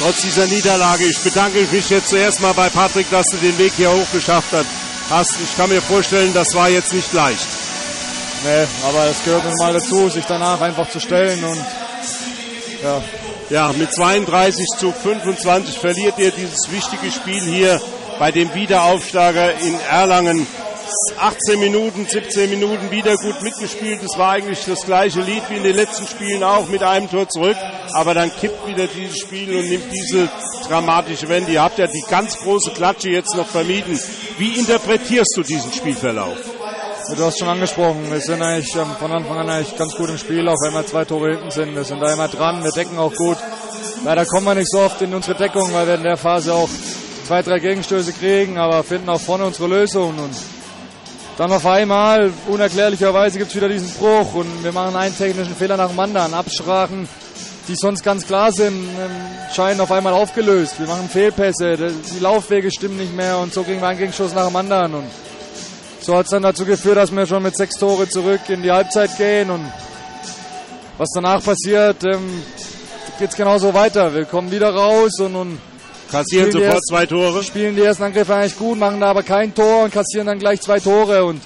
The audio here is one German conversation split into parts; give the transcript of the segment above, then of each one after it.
trotz dieser Niederlage. Ich bedanke mich jetzt zuerst mal bei Patrick, dass du den Weg hier hoch geschafft hast. Ich kann mir vorstellen, das war jetzt nicht leicht. Nee, aber es gehört nun mal dazu, sich danach einfach zu stellen und ja. Ja, mit 32 zu 25 verliert ihr dieses wichtige Spiel hier bei dem Wiederaufsteiger in Erlangen. 18 Minuten, 17 Minuten wieder gut mitgespielt. Es war eigentlich das gleiche Lied wie in den letzten Spielen auch mit einem Tor zurück. Aber dann kippt wieder dieses Spiel und nimmt diese dramatische Wende. Ihr habt ja die ganz große Klatsche jetzt noch vermieden. Wie interpretierst du diesen Spielverlauf? Du hast schon angesprochen, wir sind eigentlich von Anfang an eigentlich ganz gut im Spiel, auch wenn wir zwei Tore hinten sind. Wir sind da immer dran, wir decken auch gut. Leider kommen wir nicht so oft in unsere Deckung, weil wir in der Phase auch zwei, drei Gegenstöße kriegen, aber finden auch vorne unsere Lösung. Und dann auf einmal, unerklärlicherweise, gibt es wieder diesen Bruch und wir machen einen technischen Fehler nach dem anderen. Absprachen, die sonst ganz klar sind, ähm, scheinen auf einmal aufgelöst. Wir machen Fehlpässe, die Laufwege stimmen nicht mehr und so kriegen wir einen Gegenschuss nach dem anderen. Und so hat es dann dazu geführt, dass wir schon mit sechs Tore zurück in die Halbzeit gehen und was danach passiert, ähm, geht es genauso weiter. Wir kommen wieder raus und, und kassieren sofort erst, zwei Tore. Spielen die ersten Angriffe eigentlich gut, machen da aber kein Tor und kassieren dann gleich zwei Tore und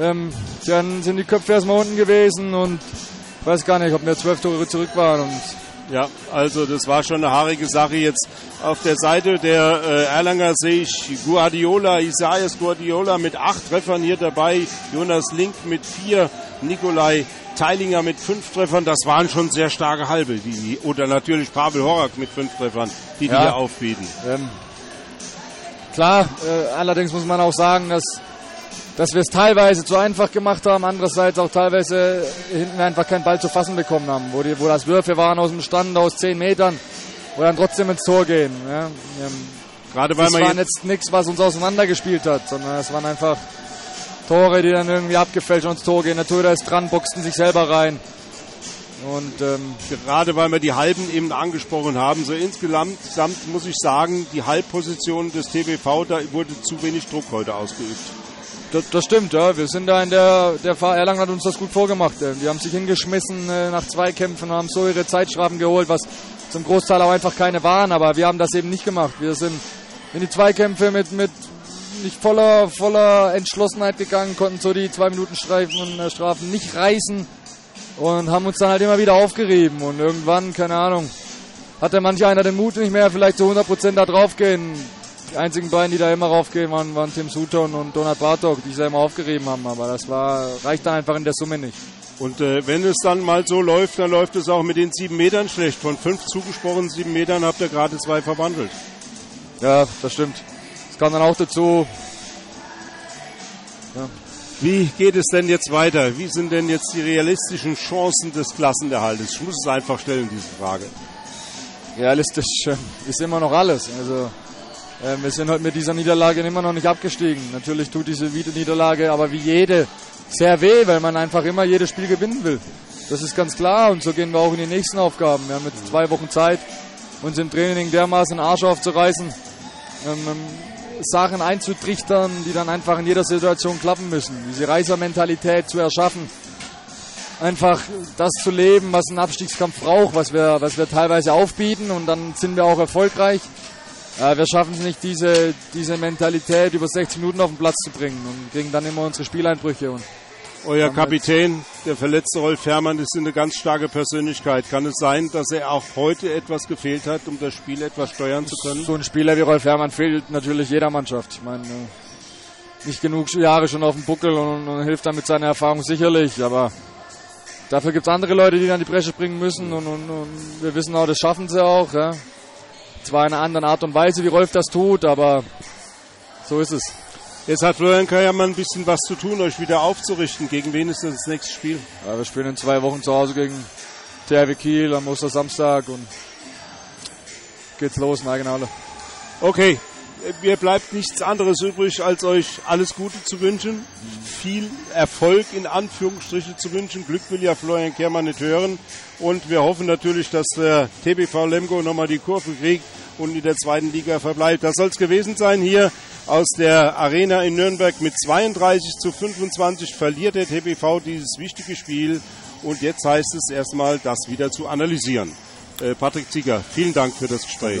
ähm, dann sind die Köpfe erstmal unten gewesen und ich weiß gar nicht, ob wir zwölf Tore zurück waren und ja, also das war schon eine haarige Sache. Jetzt auf der Seite der äh, Erlanger sehe ich Guardiola, Isaias Guardiola mit acht Treffern hier dabei, Jonas Link mit vier, Nikolai Teilinger mit fünf Treffern. Das waren schon sehr starke Halbe. Die, oder natürlich Pavel Horak mit fünf Treffern, die ja. die hier aufbieten. Ähm, klar, äh, allerdings muss man auch sagen, dass dass wir es teilweise zu einfach gemacht haben, andererseits auch teilweise hinten einfach keinen Ball zu fassen bekommen haben, wo, die, wo das Würfe waren aus dem Stand aus 10 Metern, wo dann trotzdem ins Tor gehen. Ja. Gerade weil das man war jetzt nichts, was uns auseinandergespielt hat, sondern es waren einfach Tore, die dann irgendwie abgefälscht ins Tor gehen. Der Torhüter ist dran, boxten sich selber rein. Und ähm, gerade weil wir die Halben eben angesprochen haben, so insgesamt muss ich sagen, die Halbposition des TBV, da wurde zu wenig Druck heute ausgeübt. Das, das, stimmt, ja. Wir sind da in der, der Fahr Erlangen hat uns das gut vorgemacht. Die haben sich hingeschmissen äh, nach zwei Kämpfen, haben so ihre Zeitstrafen geholt, was zum Großteil auch einfach keine waren. Aber wir haben das eben nicht gemacht. Wir sind in die Zweikämpfe mit, mit nicht voller, voller Entschlossenheit gegangen, konnten so die zwei Minuten Streifen, äh, Strafen nicht reißen und haben uns dann halt immer wieder aufgerieben. Und irgendwann, keine Ahnung, hatte manch einer den Mut nicht mehr, vielleicht zu 100% da drauf gehen die einzigen beiden, die da immer raufgehen, waren, waren Tim Sutton und Donald Bartok, die sich immer aufgerieben haben. Aber das war, reicht dann einfach in der Summe nicht. Und äh, wenn es dann mal so läuft, dann läuft es auch mit den sieben Metern schlecht. Von fünf zugesprochenen sieben Metern habt ihr gerade zwei verwandelt. Ja, das stimmt. Kam dann auch dazu. Ja. Wie geht es denn jetzt weiter? Wie sind denn jetzt die realistischen Chancen des Klassenerhaltes? Ich muss es einfach stellen, diese Frage. Realistisch äh, ist immer noch alles. Also äh, wir sind heute mit dieser Niederlage immer noch nicht abgestiegen. Natürlich tut diese Niederlage aber wie jede sehr weh, weil man einfach immer jedes Spiel gewinnen will. Das ist ganz klar und so gehen wir auch in die nächsten Aufgaben. Wir haben jetzt zwei Wochen Zeit, uns im Training dermaßen Arsch aufzureißen, ähm, ähm, Sachen einzutrichtern, die dann einfach in jeder Situation klappen müssen. Diese Reisermentalität zu erschaffen, einfach das zu leben, was ein Abstiegskampf braucht, was wir, was wir teilweise aufbieten und dann sind wir auch erfolgreich. Äh, wir schaffen es nicht, diese, diese Mentalität über 60 Minuten auf den Platz zu bringen und kriegen dann immer unsere Spieleinbrüche. Und Euer Kapitän, der verletzte Rolf Herrmann, ist eine ganz starke Persönlichkeit. Kann es sein, dass er auch heute etwas gefehlt hat, um das Spiel etwas steuern zu können? So ein Spieler wie Rolf Herrmann fehlt natürlich jeder Mannschaft. Ich meine, äh, nicht genug Jahre schon auf dem Buckel und, und hilft dann mit seiner Erfahrung sicherlich, aber dafür gibt es andere Leute, die dann die Bresche bringen müssen und, und, und wir wissen auch, das schaffen sie auch. Ja. Zwar in einer anderen Art und Weise, wie Rolf das tut, aber so ist es. Jetzt hat Florian Kajermann ein bisschen was zu tun, euch wieder aufzurichten. Gegen wen ist das, das nächste Spiel? Ja, wir spielen in zwei Wochen zu Hause gegen THW Kiel am Ostersamstag und geht's los in Eigenhalle. Okay, mir bleibt nichts anderes übrig, als euch alles Gute zu wünschen, viel Erfolg in Anführungsstriche zu wünschen. Glück will ja Florian Kehrmann nicht hören. Und wir hoffen natürlich, dass der TBV Lemgo nochmal die Kurve kriegt und in der zweiten Liga verbleibt. Das soll es gewesen sein hier aus der Arena in Nürnberg. Mit 32 zu 25 verliert der TBV dieses wichtige Spiel. Und jetzt heißt es erstmal, das wieder zu analysieren. Äh, Patrick Zieger, vielen Dank für das Gespräch.